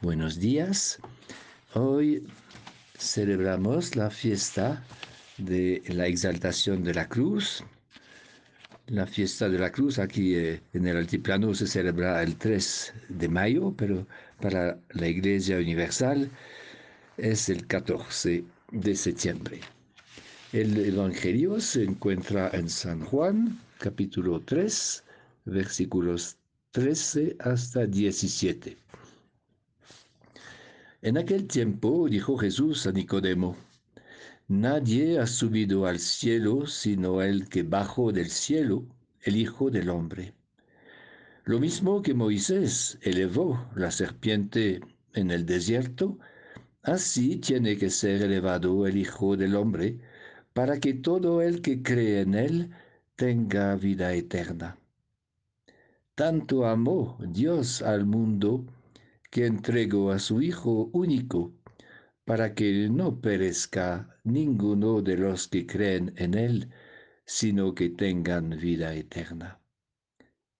Buenos días. Hoy celebramos la fiesta de la exaltación de la cruz. La fiesta de la cruz aquí eh, en el altiplano se celebra el 3 de mayo, pero para la Iglesia Universal es el 14 de septiembre. El Evangelio se encuentra en San Juan, capítulo 3, versículos 13 hasta 17. En aquel tiempo dijo Jesús a Nicodemo, Nadie ha subido al cielo sino el que bajó del cielo, el Hijo del Hombre. Lo mismo que Moisés elevó la serpiente en el desierto, así tiene que ser elevado el Hijo del Hombre, para que todo el que cree en él tenga vida eterna. Tanto amó Dios al mundo, que entregó a su Hijo único, para que no perezca ninguno de los que creen en Él, sino que tengan vida eterna.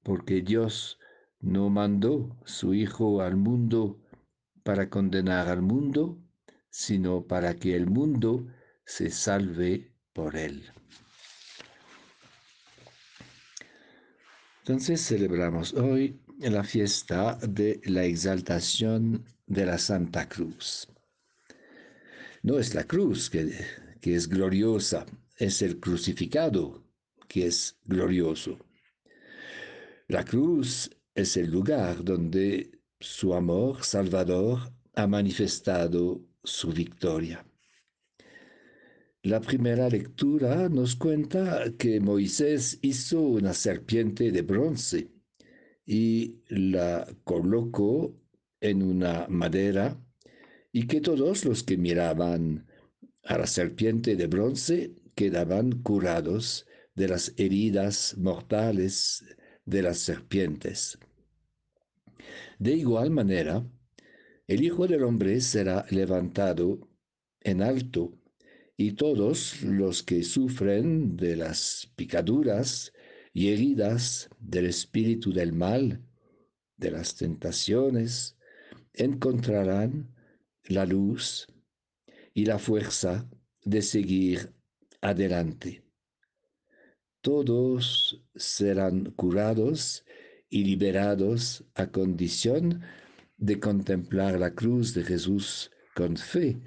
Porque Dios no mandó su Hijo al mundo para condenar al mundo, sino para que el mundo se salve por Él. Entonces celebramos hoy la fiesta de la exaltación de la Santa Cruz. No es la cruz que, que es gloriosa, es el crucificado que es glorioso. La cruz es el lugar donde su amor salvador ha manifestado su victoria. La primera lectura nos cuenta que Moisés hizo una serpiente de bronce y la colocó en una madera y que todos los que miraban a la serpiente de bronce quedaban curados de las heridas mortales de las serpientes. De igual manera, el Hijo del Hombre será levantado en alto y todos los que sufren de las picaduras y heridas del espíritu del mal, de las tentaciones, encontrarán la luz y la fuerza de seguir adelante. Todos serán curados y liberados a condición de contemplar la cruz de Jesús con fe,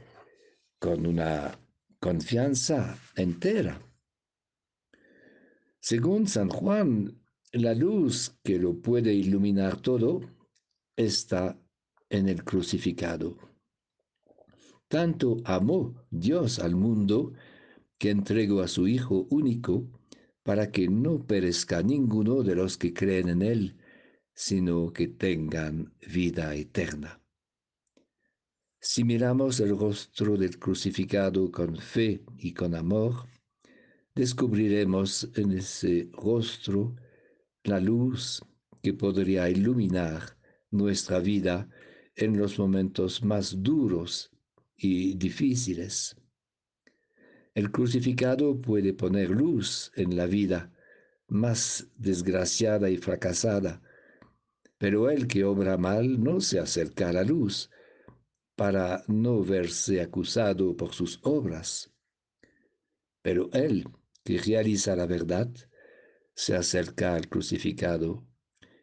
con una confianza entera. Según San Juan, la luz que lo puede iluminar todo está en el crucificado. Tanto amó Dios al mundo que entregó a su Hijo único para que no perezca ninguno de los que creen en Él, sino que tengan vida eterna. Si miramos el rostro del crucificado con fe y con amor, descubriremos en ese rostro la luz que podría iluminar nuestra vida en los momentos más duros y difíciles. El crucificado puede poner luz en la vida más desgraciada y fracasada, pero el que obra mal no se acerca a la luz para no verse acusado por sus obras. Pero él que realiza la verdad, se acerca al crucificado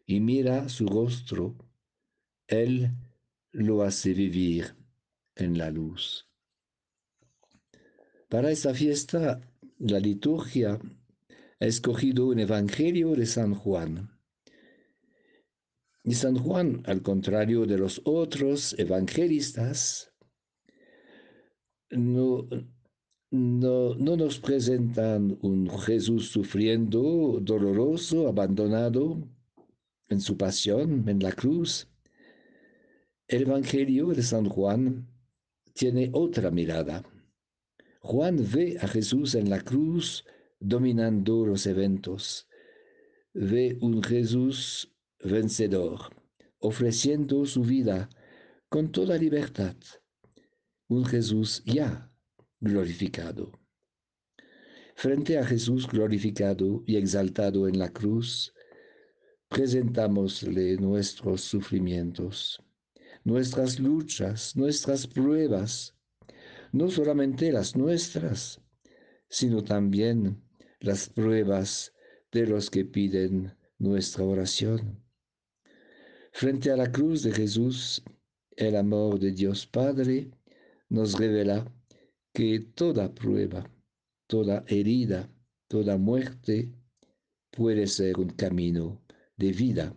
y mira su rostro, Él lo hace vivir en la luz. Para esta fiesta, la liturgia ha escogido un evangelio de San Juan. Y San Juan, al contrario de los otros evangelistas, no, no, nos presentan un Jesús sufriendo, doloroso, abandonado en su pasión, en la cruz. El Evangelio de San Juan tiene otra mirada. Juan ve a Jesús en la cruz dominando los eventos. Ve un Jesús vencedor, ofreciendo su vida con toda libertad. Un Jesús ya glorificado. Frente a Jesús glorificado y exaltado en la cruz, presentámosle nuestros sufrimientos. nuestras luchas, nuestras pruebas, no solamente las nuestras, sino también las pruebas de los que piden nuestra oración. Frente a la cruz de Jesús, el amor de Dios Padre nos revela que toda prueba, toda herida, toda muerte puede ser un camino de vida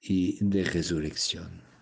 y de resurrección.